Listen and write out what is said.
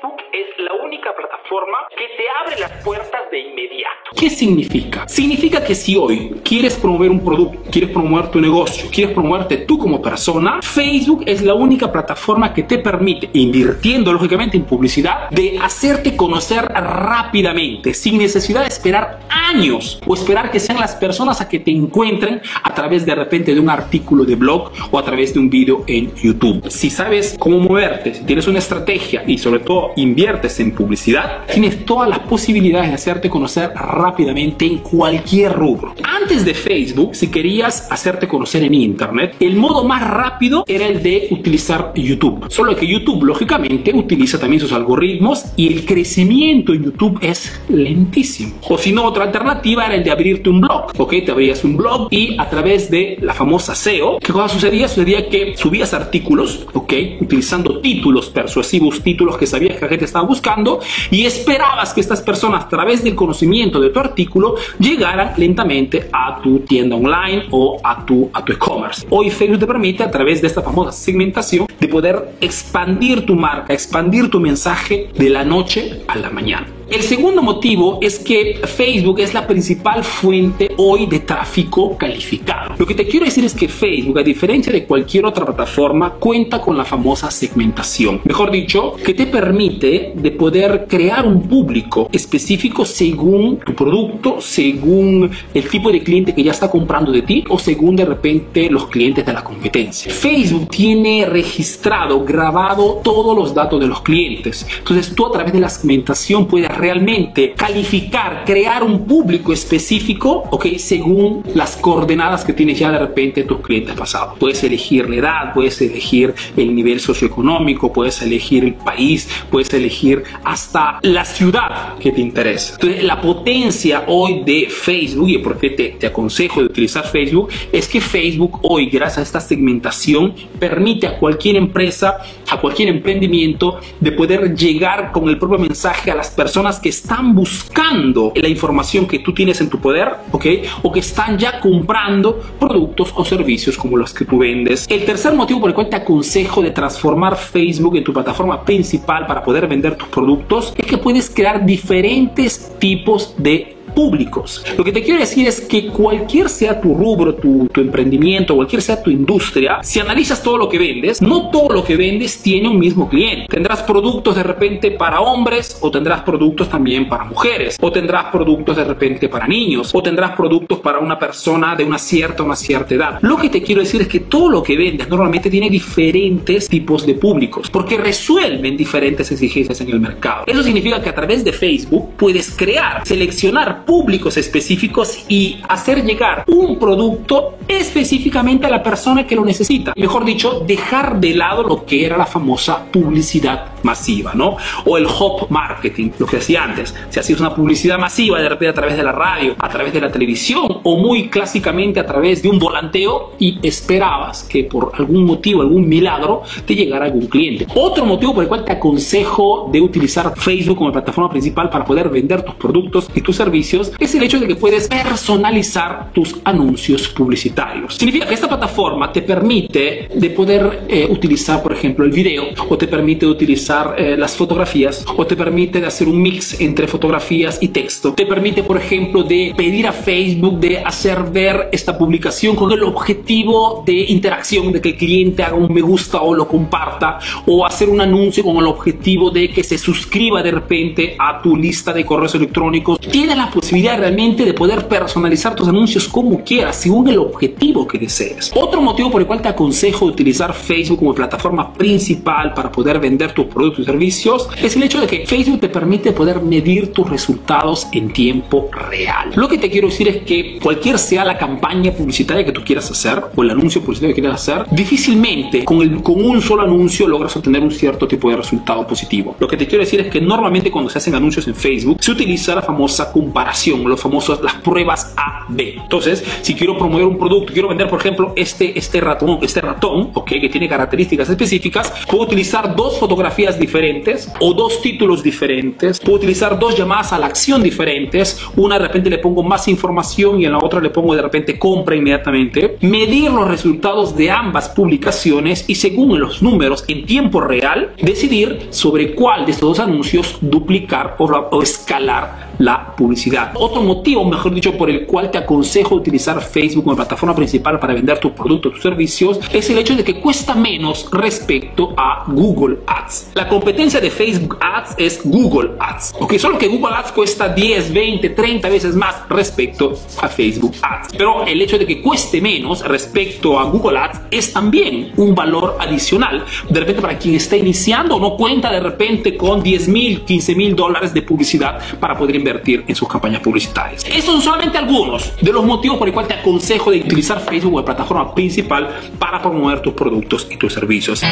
Facebook es la única plataforma que te abre las puertas de inmediato. ¿Qué significa? Significa que si hoy quieres promover un producto, quieres promover tu negocio, quieres promoverte tú como persona, Facebook es la única plataforma que te permite, invirtiendo lógicamente en publicidad, de hacerte conocer rápidamente, sin necesidad de esperar años o esperar que sean las personas a que te encuentren a través de repente de un artículo de blog o a través de un vídeo en YouTube. Si sabes cómo moverte, si tienes una estrategia y sobre todo inviertes en publicidad, tienes todas las posibilidades de hacerte conocer rápidamente en cualquier rubro. Antes de Facebook, si querías hacerte conocer en Internet, el modo más rápido era el de utilizar YouTube. Solo que YouTube, lógicamente, utiliza también sus algoritmos y el crecimiento en YouTube es lentísimo. O si no, otra alternativa era el de abrirte un blog. Ok, te abrías un blog y a través de la famosa SEO, ¿qué cosa sucedía? Sucedía que subías artículos, ok, utilizando títulos persuasivos, títulos que sabías que la gente estaba buscando y esperabas que estas personas, a través del conocimiento de tu artículo, llegaran lentamente a tu tienda online o a tu, a tu e-commerce. Hoy Facebook te permite, a través de esta famosa segmentación, de poder expandir tu marca, expandir tu mensaje de la noche a la mañana. El segundo motivo es que Facebook es la principal fuente hoy de tráfico calificado. Lo que te quiero decir es que Facebook, a diferencia de cualquier otra plataforma, cuenta con la famosa segmentación. Mejor dicho, que te permite de poder crear un público específico según tu producto, según el tipo de cliente que ya está comprando de ti o según de repente los clientes de la competencia. Facebook tiene registrado, grabado todos los datos de los clientes. Entonces tú a través de la segmentación puedes realmente calificar, crear un público específico, ok, según las coordenadas que tienes ya de repente tus clientes pasados. Puedes elegir la edad, puedes elegir el nivel socioeconómico, puedes elegir el país, puedes elegir hasta la ciudad que te interesa. Entonces, la potencia hoy de Facebook, y por qué te, te aconsejo de utilizar Facebook, es que Facebook hoy, gracias a esta segmentación, permite a cualquier empresa, a cualquier emprendimiento, de poder llegar con el propio mensaje a las personas que están buscando la información que tú tienes en tu poder, ¿ok? O que están ya comprando productos o servicios como los que tú vendes. El tercer motivo por el cual te aconsejo de transformar Facebook en tu plataforma principal para poder vender tus productos es que puedes crear diferentes tipos de públicos. Lo que te quiero decir es que cualquier sea tu rubro, tu, tu, emprendimiento, cualquier sea tu industria, si analizas todo lo que vendes, no todo lo que vendes tiene un mismo cliente. Tendrás productos de repente para hombres o tendrás productos también para mujeres o tendrás productos de repente para niños o tendrás productos para una persona de una cierta una cierta edad. Lo que te quiero decir es que todo lo que vendes normalmente tiene diferentes tipos de públicos porque resuelven diferentes exigencias en el mercado. Eso significa que a través de Facebook puedes crear, seleccionar públicos específicos y hacer llegar un producto específicamente a la persona que lo necesita. Mejor dicho, dejar de lado lo que era la famosa publicidad masiva, ¿no? O el hop marketing, lo que hacía antes. Si hacías una publicidad masiva de repente a través de la radio, a través de la televisión o muy clásicamente a través de un volanteo y esperabas que por algún motivo, algún milagro, te llegara algún cliente. Otro motivo por el cual te aconsejo de utilizar Facebook como plataforma principal para poder vender tus productos y tus servicios es el hecho de que puedes personalizar tus anuncios publicitarios. Significa que esta plataforma te permite de poder eh, utilizar, por ejemplo, el video o te permite utilizar eh, las fotografías o te permite de hacer un mix entre fotografías y texto. Te permite, por ejemplo, de pedir a Facebook de hacer ver esta publicación con el objetivo de interacción, de que el cliente haga un me gusta o lo comparta o hacer un anuncio con el objetivo de que se suscriba de repente a tu lista de correos electrónicos. Tiene la posibilidad realmente de poder personalizar tus anuncios como quieras, según el objetivo que desees. Otro motivo por el cual te aconsejo utilizar Facebook como plataforma principal para poder vender tus productos y servicios es el hecho de que Facebook te permite poder medir tus resultados en tiempo real. Lo que te quiero decir es que cualquier sea la campaña publicitaria que tú quieras hacer o el anuncio publicitario que quieras hacer, difícilmente con, el, con un solo anuncio logras obtener un cierto tipo de resultado positivo. Lo que te quiero decir es que normalmente cuando se hacen anuncios en Facebook se utiliza la famosa comparación, los famosos las pruebas A-B. Entonces, si quiero promover un producto, quiero vender, por ejemplo, este, este ratón, este ratón, ok, que tiene características específicas, puedo utilizar dos fotografías diferentes o dos títulos diferentes. Puedo utilizar dos llamadas a la acción diferentes. Una de repente le pongo más información y en la otra le pongo de repente compra inmediatamente. Medir los resultados de ambas publicaciones y según los números en tiempo real, decidir sobre cuál de estos dos anuncios duplicar o escalar la publicidad. Otro motivo, mejor dicho, por el cual te aconsejo utilizar Facebook como plataforma principal para vender tus productos, tus servicios, es el hecho de que cuesta menos respecto a Google Ads. La competencia de Facebook Ads es Google Ads. Ok, solo que Google Ads cuesta 10, 20, 30 veces más respecto a Facebook Ads. Pero el hecho de que cueste menos respecto a Google Ads es también un valor adicional. De repente para quien está iniciando no cuenta de repente con 10 mil, 15 mil dólares de publicidad para poder invertir en sus campañas publicitarias. Estos son solamente algunos de los motivos por el cual te aconsejo de utilizar Facebook como plataforma principal para promover tus productos y tus servicios.